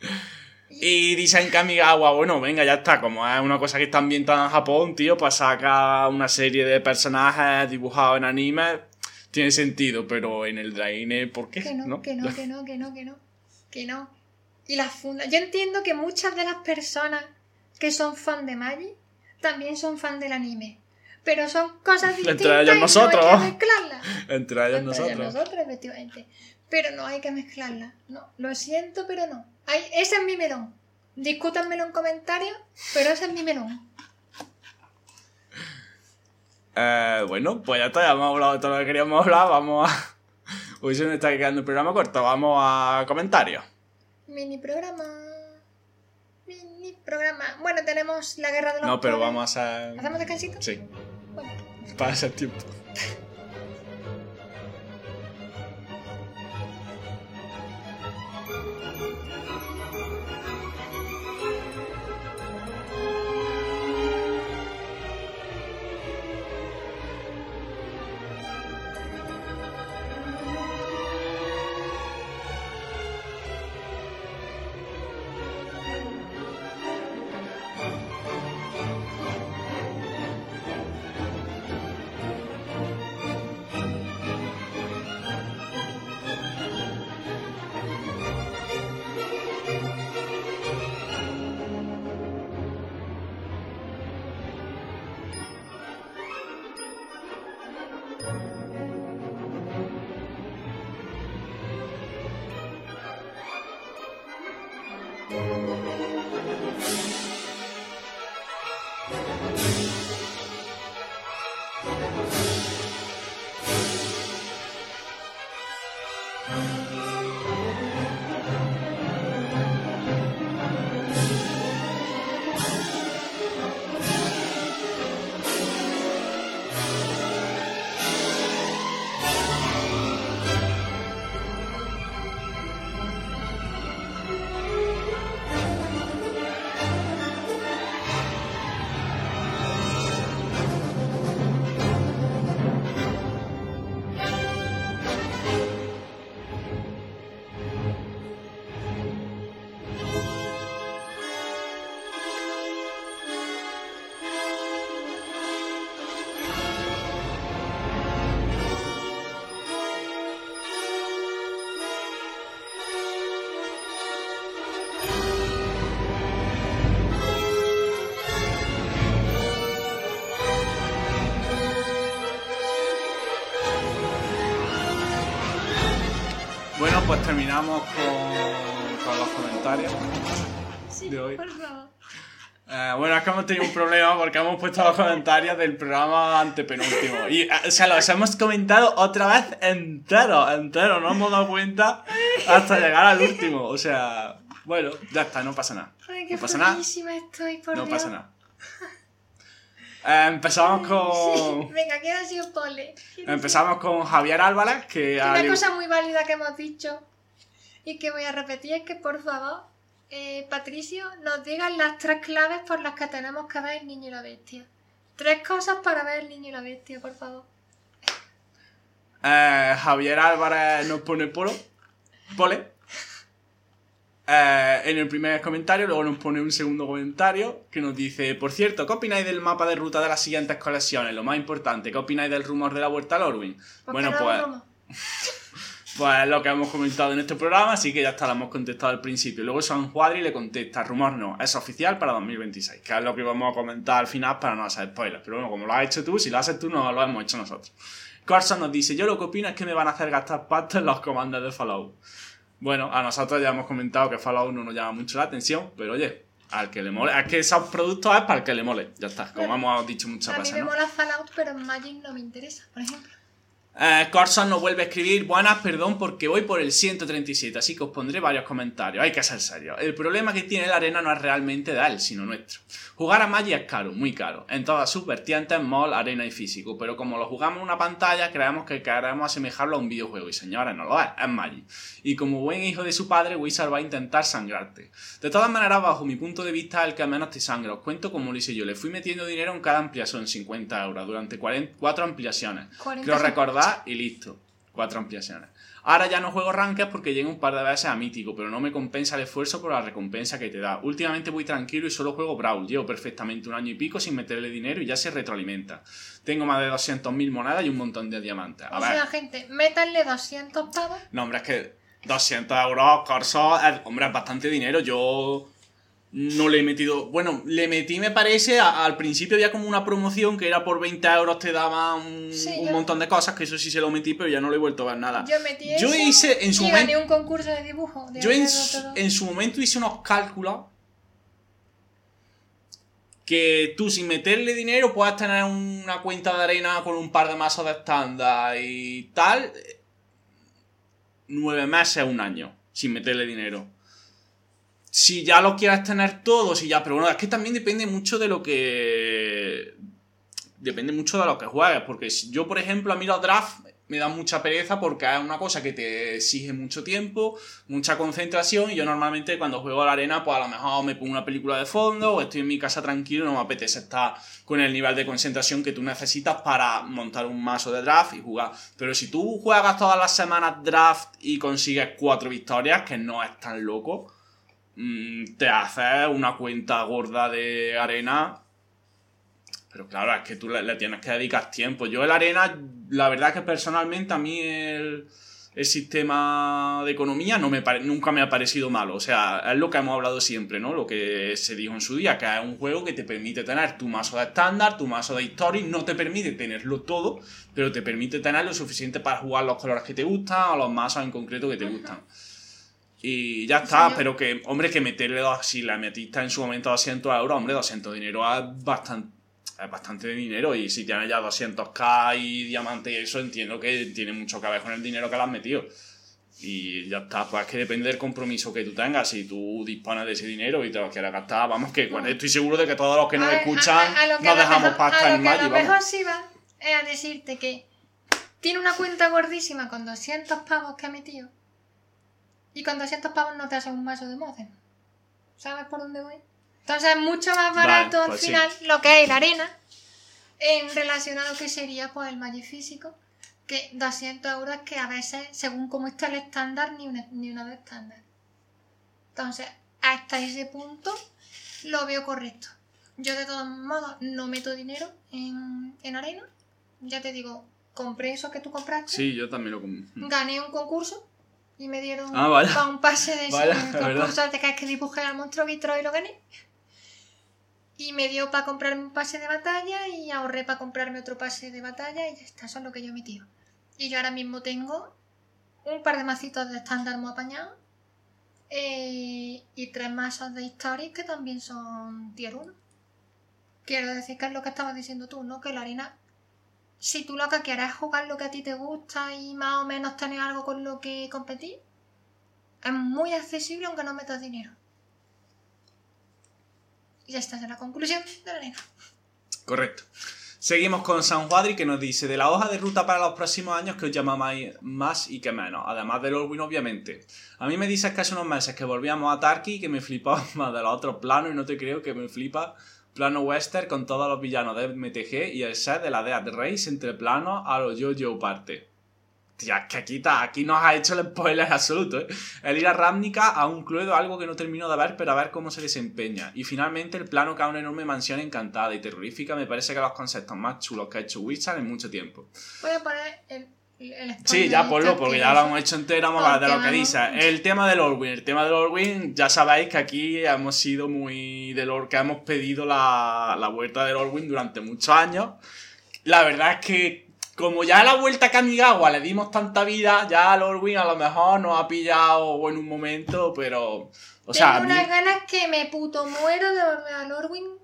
B: Y dicen Kamigawa, bueno, venga, ya está, como es una cosa que está ambientada en Japón, tío, pues saca una serie de personajes dibujados en anime, tiene sentido, pero en el Draine, ¿por qué?
A: Que no, que no, que no, que no, que no. Que no. Y las fundas. Yo entiendo que muchas de las personas que son fan de Magic también son fan del anime. Pero son cosas
B: Entre
A: distintas.
B: ellos
A: y
B: nosotros.
A: No hay que mezclarlas.
B: Entre ellos
A: Entre
B: nosotros.
A: nosotros, efectivamente. Pero no hay que mezclarlas. No, lo siento, pero no. Hay, ese es mi melón. Discútanmelo en comentarios, pero ese es mi melón.
B: Eh, bueno, pues ya está, ya hemos hablado de todo lo que queríamos hablar, vamos a... Hoy se nos está quedando el programa corto, vamos a comentarios.
A: Mini programa. Mini programa. Bueno, tenemos la guerra de los
B: No, pero vamos a hacer...
A: ¿Hacemos descansito?
B: Sí,
A: Bueno.
B: para ese tiempo. Terminamos con, con los comentarios.
A: Sí,
B: De hoy.
A: por favor.
B: Eh, bueno, es que hemos tenido un problema porque hemos puesto los comentarios del programa antepenúltimo. Y, eh, o sea, los hemos comentado otra vez entero, entero. No hemos dado cuenta hasta llegar al último. O sea, bueno, ya está, no pasa nada.
A: Ay, qué
B: No pasa nada.
A: estoy, por
B: No
A: Dios.
B: pasa nada. Eh, empezamos
A: Sí.
B: con.
A: Venga, ¿quién ha sido Pole? ¿Quién ha
B: Empezamos con Javier Álvarez, que
A: Una cosa muy válida que hemos dicho y que voy a repetir es que, por favor, eh, Patricio, nos digan las tres claves por las que tenemos que ver el niño y la bestia. Tres cosas para ver el niño y la bestia, por favor.
B: Eh, Javier Álvarez nos pone polo. Pole. Eh, en el primer comentario, luego nos pone un segundo comentario que nos dice: Por cierto, ¿qué opináis del mapa de ruta de las siguientes colecciones? Lo más importante, ¿qué opináis del rumor de la vuelta al Orwin?
A: ¿Por
B: Bueno, pues? Pues lo que hemos comentado en este programa, así que ya está, lo hemos contestado al principio. Luego San Juadri le contesta: Rumor no, es oficial para 2026, que es lo que vamos a comentar al final para no hacer spoilers. Pero bueno, como lo has hecho tú, si lo haces tú, no lo hemos hecho nosotros. Corson nos dice, yo lo que opino es que me van a hacer gastar pasta en los comandos de Fallout. Bueno, a nosotros ya hemos comentado que Fallout no nos llama mucho la atención, pero oye, al que le mole, es que esos productos es para el que le mole, ya está, como
A: Bueno,
B: hemos dicho muchas
A: A mí
B: veces,
A: me
B: ¿no?
A: mola Fallout, pero en Magic no me interesa, por ejemplo.
B: Eh, Corson nos vuelve a escribir, buenas, perdón, porque voy por el 137, así que os pondré varios comentarios. Hay que ser serio. El problema que tiene la arena no es realmente de él, sino nuestro. Jugar a Magic es caro, muy caro, en todas sus vertientes, mall, arena y físico, pero como lo jugamos en una pantalla, creemos que queremos asemejarlo a un videojuego, y señores, no lo es, es Magic. Y como buen hijo de su padre, Wizard va a intentar sangrarte. De todas maneras, bajo mi punto de vista, el que menos te sangra. Os cuento como lo hice yo. Le fui metiendo dinero en cada ampliación, 50 euros, durante 4 ampliaciones. 40 Creo recordar y listo. Cuatro ampliaciones. Ahora ya no juego ranked porque llego un par de veces a mítico, pero no me compensa el esfuerzo por la recompensa que te da. Últimamente voy tranquilo y solo juego Brawl. Llevo perfectamente un año y pico sin meterle dinero y ya se retroalimenta. Tengo más de 200.000 monedas y un montón de diamantes.
A: A o sea, gente, métanle 200 pavos.
B: No, hombre, es que 200 euros, Corso, hombre, es bastante dinero. Yo no le he metido. Bueno, le metí, me parece. al principio había como una promoción que era por 20 euros te daba un, montón de cosas. Que eso sí se lo metí, pero ya no le he vuelto a ver nada.
A: Yo metí yo hice en su momento. un concurso de dibujo.
B: yo en, su momento hice unos cálculos. Que tú sin meterle dinero puedas tener una cuenta de arena con un par de masas de estándar y tal. Nueve meses, un año. Sin meterle dinero si ya lo quieras tener todo, si ya, pero bueno, es que también depende mucho de lo que. Depende mucho de lo que juegues, porque yo, por ejemplo, a mí los draft me da mucha pereza porque es una cosa que te exige mucho tiempo, mucha concentración y yo normalmente cuando juego a la arena pues a lo mejor me pongo una película de fondo o estoy en mi casa tranquilo y no me apetece estar con el nivel de concentración que tú necesitas para montar un mazo de draft y jugar. Pero si tú juegas todas las semanas draft y consigues cuatro victorias, que no es tan loco, te haces una cuenta gorda de arena. Pero claro, es que tú le, tienes que dedicar tiempo. Yo el arena, la verdad que personalmente a mí el, sistema de economía no me nunca me ha parecido malo. O sea, es lo que hemos hablado siempre, ¿no? Lo que se dijo en su día, que es un juego que te permite tener tu mazo de estándar, tu mazo de historia, no te permite tenerlo todo, pero te permite tener lo suficiente para jugar los colores que te gustan o los mazos en concreto que te gustan. Y ya está, pero que, hombre, que meterle, si la metiste en su momento 200 euros, hombre, 200 dinero es bastante, es bastante dinero. Y si tienes ya 200k y diamante y eso, entiendo que tiene mucho que ver con el dinero que le has metido. Y ya está, pues es que depende del compromiso que tú tengas. Si tú dispones de ese dinero y te lo quieres gastar, vamos, que estoy seguro de que todos los que nos escuchan nos dejamos pasta en
A: Magic. A lo mejor sí va es a decirte que tiene una cuenta gordísima con 200 pavos que ha metido y con 200 pavos no te hace un mazo de Moden. ¿Sabes por dónde voy? Entonces es mucho más barato al pues final lo que es la arena en relación a lo que sería pues el Magic físico que 200 euros que a veces según cómo está el estándar ni una, ni una de estándar. Entonces hasta ese punto lo veo correcto. Yo de todos modos no meto dinero en, en arena. Ya te digo, compré eso que tú compraste.
B: Sí, yo también lo compré.
A: Gané un concurso y me dieron ah, un pase de ese concurso de que, que dibujé al monstruo Vitro y lo gané. Y me dio para comprarme un pase de batalla y ahorré para comprarme otro pase de batalla y ya está, eso es lo que yo tío Y yo ahora mismo tengo un par de macitos de estándar muy apañados eh, y tres mazos de historia que también son tier 1. Quiero decir que es lo que estabas diciendo tú, ¿no? Que la harina si tú lo que quieres es jugar lo que a ti te gusta y más o menos tener algo con lo que competir, es muy accesible aunque no metas dinero. Y estás en la conclusión de la liga.
B: Correcto. Seguimos con San Juadri que nos dice de la hoja de ruta para los próximos años que os llama más y que menos, además del Orwin obviamente. A mí me dices que hace unos meses que volvíamos a Tarki y que me flipaba más de los otros planos y no te creo que me flipa plano western con todos los villanos de MTG y el set de la Death Race entre planos a los yo-yo parte. Tía, que aquí, aquí nos ha hecho el spoiler absoluto, ¿eh? El ir a Ravnica a un cluedo, algo que no termino de ver, pero a ver cómo se desempeña. Y finalmente el plano que a una enorme mansión encantada y terrorífica me parece que los conceptos más chulos que ha hecho Wizard en mucho tiempo.
A: Voy a poner el
B: Sí, ya ponlo, porque ya lo hemos hecho entero, vamos a hablar de lo que dice. El tema del Orwin, el tema del Orwin, ya sabéis que aquí hemos sido muy de lo que hemos pedido la, la vuelta del Orwin durante muchos años. La verdad es que, como ya la vuelta a Kamigawa le dimos tanta vida, ya el Orwin a lo mejor nos ha pillado en un momento, pero.
A: O sea, Tengo unas ganas que me puto muero de volver al Orwin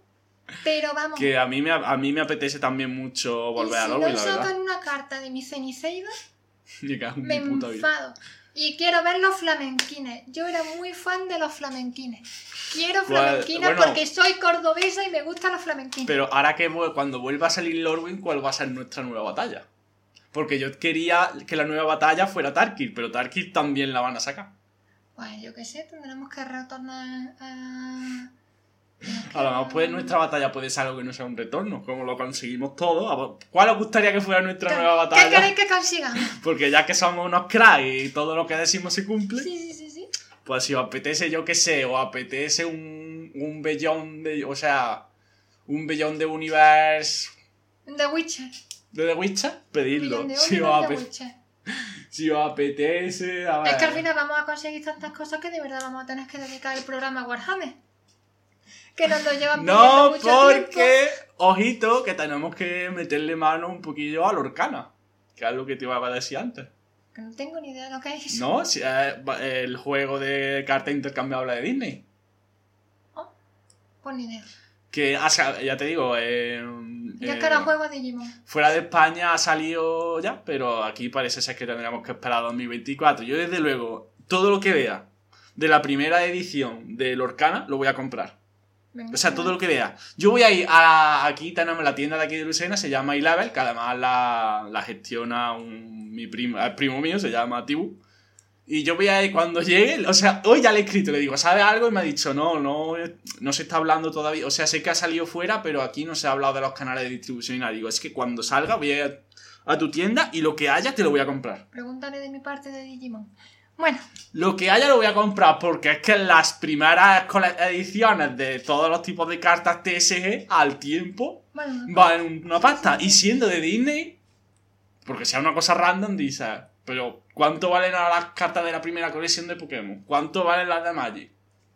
A: Pero vamos.
B: Que a mí me, a mí me apetece también mucho volver
A: y
B: a
A: si
B: Lorwyn,
A: no
B: la verdad.
A: sacan una carta de mi Ceniceida,
B: Me cago en
A: me
B: mi puta vida.
A: enfado. Y quiero ver los flamenquines. Yo era muy fan de los flamenquines. Quiero flamenquines
B: bueno.
A: porque soy cordobesa y me gustan los flamenquines.
B: Pero ahora que cuando vuelva a salir Lorwyn, ¿cuál va a ser nuestra nueva batalla? Porque yo quería que la nueva batalla fuera Tarkir, pero Tarkir también la van a sacar.
A: Pues yo qué sé, tendremos que retornar a.
B: A lo mejor pues, nuestra batalla puede ser algo que no sea un retorno, como lo conseguimos todo. A vos- ¿Cuál os gustaría que fuera nuestra
A: ¿Qué,
B: nueva
A: ¿Qué
B: batalla?
A: queréis que consigamos?
B: Porque ya que somos unos cracks y todo lo que decimos se cumple,
A: Sí, sí, sí, sí.
B: pues si os apetece, yo qué sé, o apetece un, un bellón de. O sea, un bellón de universe
A: The Witcher.
B: de The Witcher, pedidlo.
A: De
B: Si os,
A: Oliver, The
B: ape-
A: Witcher.
B: si os apetece. A ver.
A: Es que al final vamos a conseguir tantas cosas que de verdad vamos a tener que dedicar el programa a Warhammer. Que nos lo llevan
B: No,
A: mucho tiempo.
B: porque, ojito, que tenemos que meterle mano un poquillo a la Orcana. Que es lo que te iba a decir antes.
A: Que no tengo ni idea de lo que es.
B: ¿No? Si es va- el juego de carta intercambiable de Disney.
A: Pues ni idea.
B: Que, o sea, ya te digo, eh,
A: es
B: eh,
A: que ahora juego a Digimon.
B: fuera de España ha salido ya, pero aquí parece ser que tendríamos que esperar a 2024. Yo, desde luego, todo lo que vea de la primera edición del Orcana lo voy a comprar. O sea, todo lo que vea. Yo voy a ir a. Aquí tenemos la tienda de aquí de Lucena, se llama iLevel, que además la, la gestiona un, mi primo, el primo mío, se llama Tibu. Y yo voy a ir cuando llegue. O sea, hoy ya le he escrito, le digo, ¿sabe algo? Y me ha dicho, no, no, no se está hablando todavía. O sea, sé que ha salido fuera, pero aquí no se ha hablado de los canales de distribución y nada. Digo, es que cuando salga voy a ir a tu tienda y lo que haya te lo voy a comprar.
A: Pregúntale de mi parte de Digimon. Bueno,
B: Lo que haya lo voy a comprar porque es que las primeras ediciones de todos los tipos de cartas TSG al tiempo
A: bueno,
B: valen una pasta. Y siendo de Disney, porque sea una cosa random, dices, pero ¿cuánto valen ahora las cartas de la primera colección de Pokémon? ¿Cuánto valen las de Magic?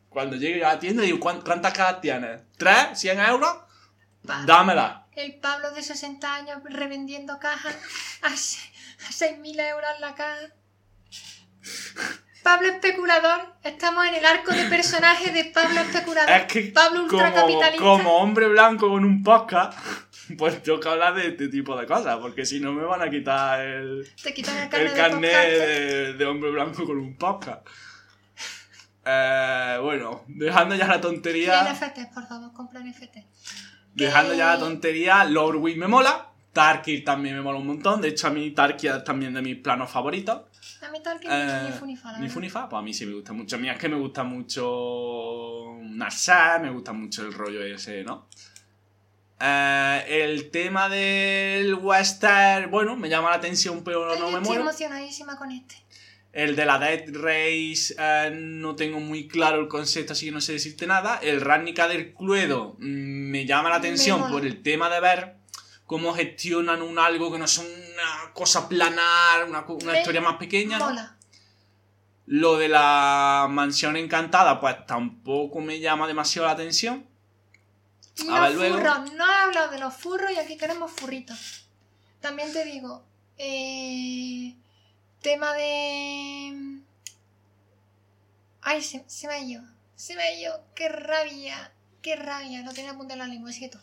B: Cuando llegue a la tienda, digo, ¿cuán- ¿cuántas cartas tienes? ¿Tres? ¿100 euros?
A: pa-
B: Dámela.
A: el Pablo de 60 años revendiendo cajas a 6.000 euros la caja. Pablo Especulador, estamos en el arco de personaje de Pablo Especulador.
B: Es que
A: Pablo
B: como,
A: ultracapitalista.
B: como hombre blanco con un podcast, pues tengo que hablar de este tipo de cosas, porque si no me van a quitar el,
A: Te quitan el carnet
B: el
A: de
B: carnet
A: podcaster.
B: de, de hombre blanco con un podcast. Eh, bueno, dejando ya la tontería.
A: NFTs, por favor, compra NFT.
B: Dejando ya la tontería, Lordwing me mola. Tarkir también me mola un montón. De hecho, a mí Tarkir es también de mis planos favoritos.
A: A mí que
B: Eh,
A: ni Funifa,
B: Ni. Funifa, pues a mí sí me gusta mucho. A mí es que me gusta mucho Narsa, me gusta mucho el rollo ese, ¿no? Eh, el tema del western, bueno, me llama la atención, pero
A: Ay,
B: no me
A: estoy
B: muero.
A: emocionadísima con este.
B: El de la Dead Race eh, no tengo muy claro el concepto, así que no sé decirte nada. El Ravnica del Cluedo mm, me llama la atención por el tema de ver cómo gestionan un algo que no es una cosa planar, una,
A: Me
B: historia más pequeña. ¿no?
A: Mola.
B: Lo de la mansión encantada, pues tampoco me llama demasiado la atención.
A: Y
B: A ver, luego.
A: furros, no he hablado de los furros y aquí queremos furritos. También te digo, eh, tema de... Ay, se, se me ha ido, se me ha ido, qué rabia, qué rabia, lo tenía apuntado en la lengua, es cierto,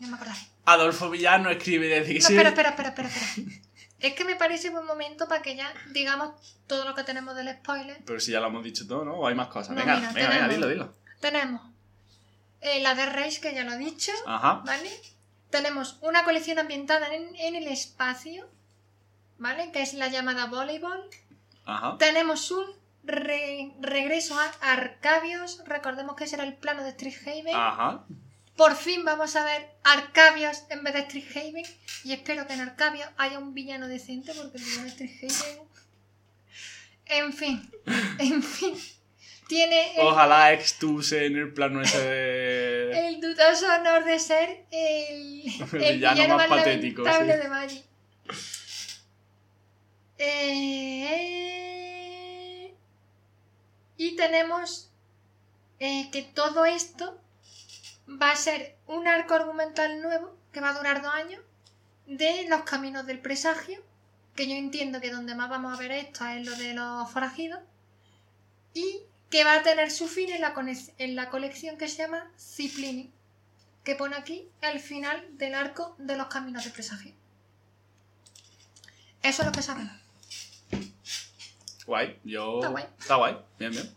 A: no me acordaré.
B: Adolfo Villar no escribe desde que
A: No, espera, espera, espera, espera, espera. Es que me parece buen momento para que ya digamos todo lo que tenemos del spoiler.
B: Pero si ya lo hemos dicho todo, ¿no? ¿O hay más cosas?
A: No,
B: venga,
A: mira,
B: venga, venga,
A: tenemos-
B: dilo, dilo.
A: Tenemos eh, la de Rage, que ya lo he dicho,
B: Ajá,
A: ¿vale? Tenemos una colección ambientada en, en el espacio, ¿vale? Que es la llamada Volleyball.
B: ajá.
A: Tenemos un re- regreso a Arcabios. Recordemos que ese era el plano de Strixhaven.
B: Ajá.
A: Por fin vamos a ver Arcabios en vez de Strixhaven. Y espero que en Arcabios haya un villano decente, porque el villano de Strixhaven. En fin, en fin. Tiene el,
B: Ojalá Extus en el plano ese de...
A: el dudoso honor de ser el,
B: El
A: el
B: villano
A: villano
B: más
A: más
B: patético, sí.
A: de Magic. Eh, y tenemos eh, que todo esto va a ser un arco argumental nuevo que va a durar dos años de los caminos del presagio, que yo entiendo que donde más vamos a ver esto es lo de los forajidos, y que va a tener su fin en la, en la colección que se llama Ziplini, que pone aquí el final del arco de los caminos de presagio. Eso es lo que sabemos.
B: Guay, yo...
A: Está guay.
B: Está guay, bien, bien.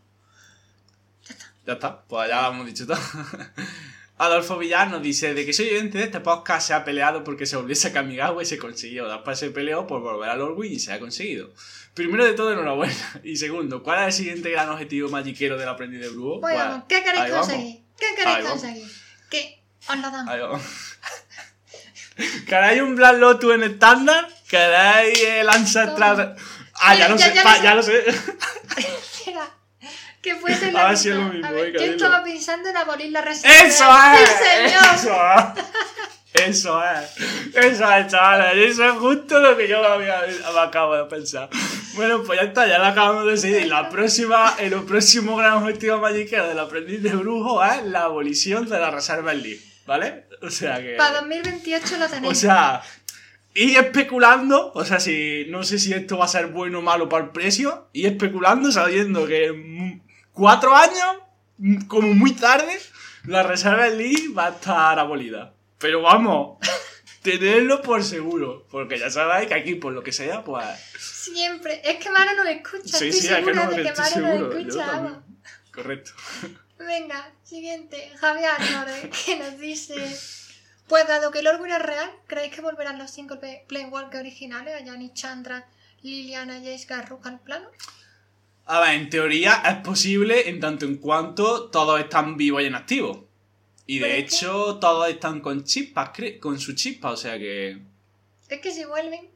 A: Ya está.
B: Ya está, pues ya lo hemos dicho todo. Adolfo Villar nos dice, de que soy oyente de este podcast se ha peleado porque se volviese a Kamigawa y se consiguió. Después se peleó por volver al Orwin y se ha conseguido. Primero de todo, enhorabuena. Y segundo, ¿cuál es el siguiente gran objetivo magiquero del aprendiz de brujo?
A: Vamos, ¿qué queréis conseguir? ¿Qué queréis conseguir? Que os lo damos.
B: Ahí vamos. ¿Queréis un Black Lotus en estándar? ¿Queréis el ancestral? Ah, ya,
A: Ya-
B: sé,
A: ya lo
B: sé.
A: Que fuese la
B: si es lo mismo,
A: A ver,
B: venga,
A: yo estaba pensando en abolir la reserva.
B: ¡Eso es!
A: ¡Sí, señor!
B: ¡Eso es! Eso es, eso es, chavales, eso es justo lo que yo me, había, me acabo de pensar. Bueno, pues ya está, ya lo acabamos de decir. Y la próxima, el próximo gran objetivo magiquero del aprendiz de brujo es la abolición de la reserva en Leaf, ¿vale? O sea que.
A: Para 2028 lo tenéis.
B: O sea, y especulando, o sea, si no sé si esto va a ser bueno o malo para el precio, y especulando sabiendo que mm, cuatro años, como muy tarde, la reserva en League va a estar abolida. Pero vamos, tenerlo por seguro, porque ya sabéis que aquí, por lo que sea, pues...
A: Siempre. Es que Mara nos escucha.
B: Sí,
A: estoy
B: sí, es que no,
A: de que Mara
B: seguro, yo
A: escucha.
B: Correcto.
A: Venga, siguiente. Javier Nore, que nos dice... Pues dado que el Orgul es real, ¿creéis que volverán los cinco play- Planewalker originales? A Yanni Chandra, Liliana, Jace, Garruk al plano.
B: A ver, en teoría es posible en tanto en cuanto todos están vivos y en activo. Y de hecho, todos están con chispas, con su chispa, o sea que...
A: Es que si vuelven...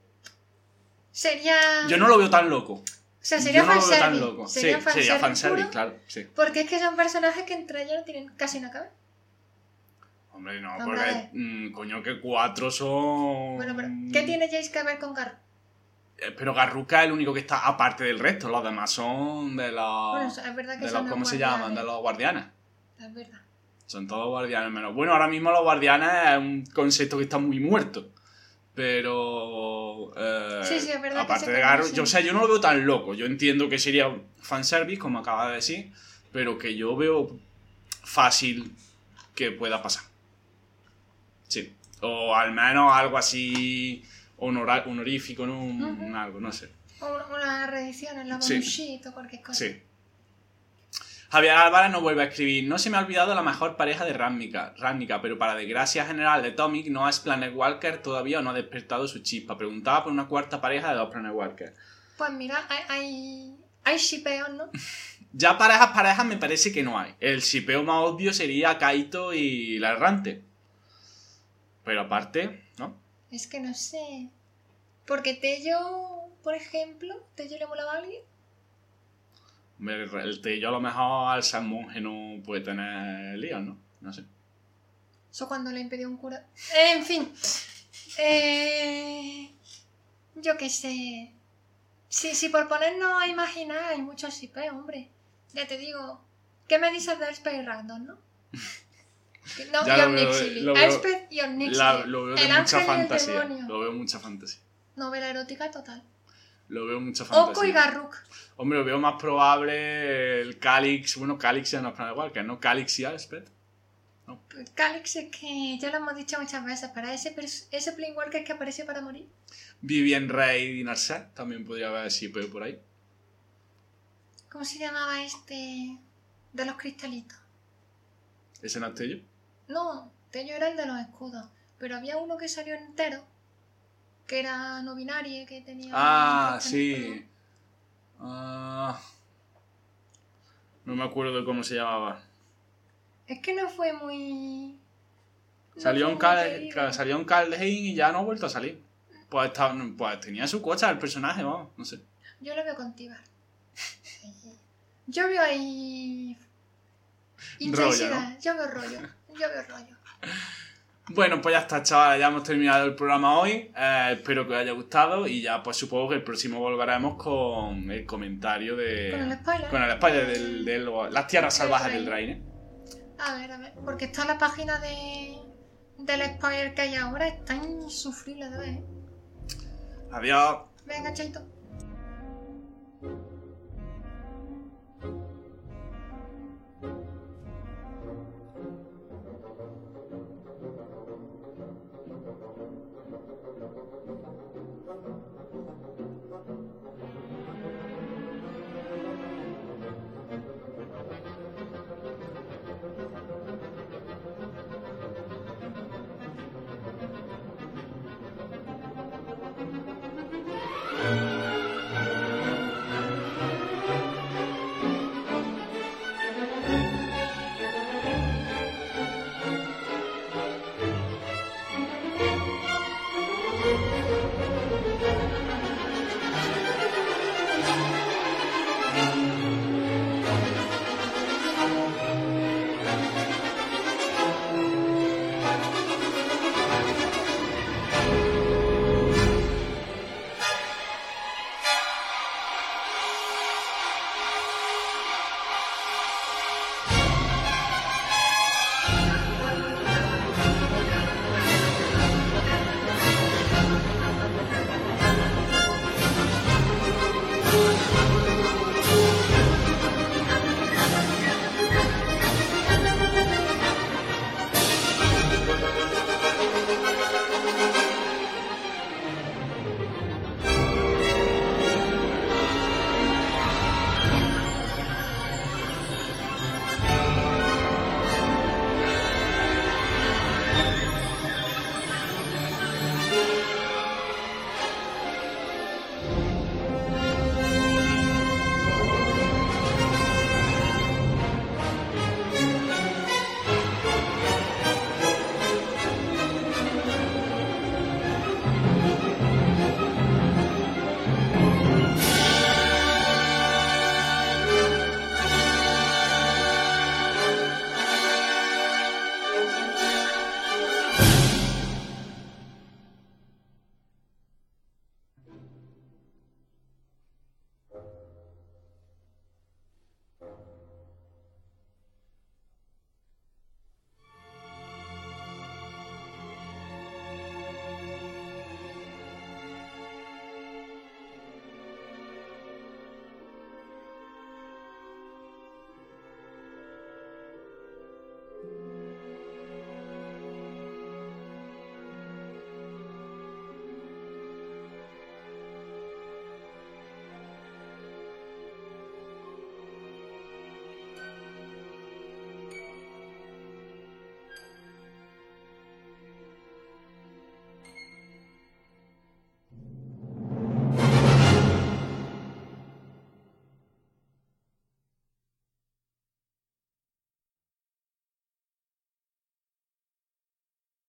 A: Sería...
B: Yo no lo veo tan loco.
A: O sea, sería
B: Yo no lo veo tan loco.
A: Sería
B: sí, sería
A: fanservice
B: claro. Sí.
A: Porque es que son personajes que entre ellos no tienen casi que ver.
B: Hombre, no,
A: Hombre.
B: porque. mm, coño, que cuatro son.
A: Bueno, pero ¿qué tiene Jace que ver con Garruk?
B: Eh, Pero Garruca es el único que está aparte del resto. Los demás son de los.
A: Bueno, es verdad que
B: de
A: son
B: los ¿Cómo se llaman? De los guardianes.
A: Es verdad.
B: Son todos guardianes menos. Bueno, ahora mismo los guardianes es un concepto que está muy muerto. Pero. eh,
A: Sí, sí, es verdad que
B: Aparte
A: se
B: de. Garruk, yo, o sea, yo no lo veo tan loco. Yo entiendo que sería fanservice, como acaba de decir. Pero que yo veo fácil que pueda pasar. Sí. O al menos algo así honora- honorífico, ¿no? Un- algo, no sé.
A: Una reedición en la
B: Sí.
A: bonus sheet o cualquier cosa.
B: Sí. Javier Álvarez nos vuelve a escribir. No se me ha olvidado la mejor pareja de Ravnica, Ravnica, pero para desgracia general de Tomic no es Planet Walker todavía o no ha despertado su chispa. Preguntaba por una cuarta pareja de dos Planet Walker.
A: Pues mira, hay, hay, shipeos, ¿no?
B: Ya parejas, parejas me parece que no hay. El shipeo más obvio sería Kaito y la errante. Pero aparte.
A: Es que no sé. Porque Tello, por ejemplo, Tello le molaba a alguien.
B: Hombre, El, el Tello a lo mejor al ser monje no puede tener líos, ¿no? No sé.
A: Eso cuando le impidió un cura. En fin. Eh, yo qué sé. Si, si por ponernos a imaginar hay muchos shipeos, hombre. Ya te digo. ¿Qué me dices de Elspeth y Ragdoll, no? Que- No,
B: Ya veo-
A: Elspeth y.
B: La- lo veo de
A: el
B: mucha fantasía. Lo veo mucha fantasía.
A: Novela erótica total.
B: Lo veo mucha fantasía.
A: Oko y Garruk.
B: Hombre, lo veo más probable el Calix. Bueno, Calix ya no es Planet Walker, ¿no? Calix y Elspeth.
A: Calix es que ya lo hemos dicho muchas veces. Para ese, ese Planewalker que apareció para morir.
B: Vivien Rey y Narset también podría haber pero por ahí.
A: ¿Cómo se llamaba este? De los cristalitos.
B: ¿Ese no es Tello?
A: No, Tello era el de los escudos. Pero había uno que salió entero. Que era no binario, que tenía.
B: Ah, sí. Ah, no me acuerdo de cómo se llamaba.
A: Es que no fue muy. no
B: Salió
A: fue
B: un,
A: muy
B: Cal, salió un Calheim y ya no ha vuelto a salir. Pues, estaba- pues tenía su cocha el personaje, vamos, no sé.
A: Yo lo veo con Tibar. Yo veo ahí. Intensidad. Yo veo rollo. Yo veo rollo.
B: Bueno, pues ya está, chavales, ya hemos terminado el programa hoy. Eh, espero que os haya gustado y ya pues supongo que el próximo volveremos con el comentario de...
A: Con el spoiler.
B: con el spoiler del- las tierras salvajes del
A: Reine.
B: Reine.
A: A ver, a ver. Porque está la página de. Del spoiler que hay ahora. Está insufrible de ver. ¿eh?
B: Adiós.
A: Venga, chaito.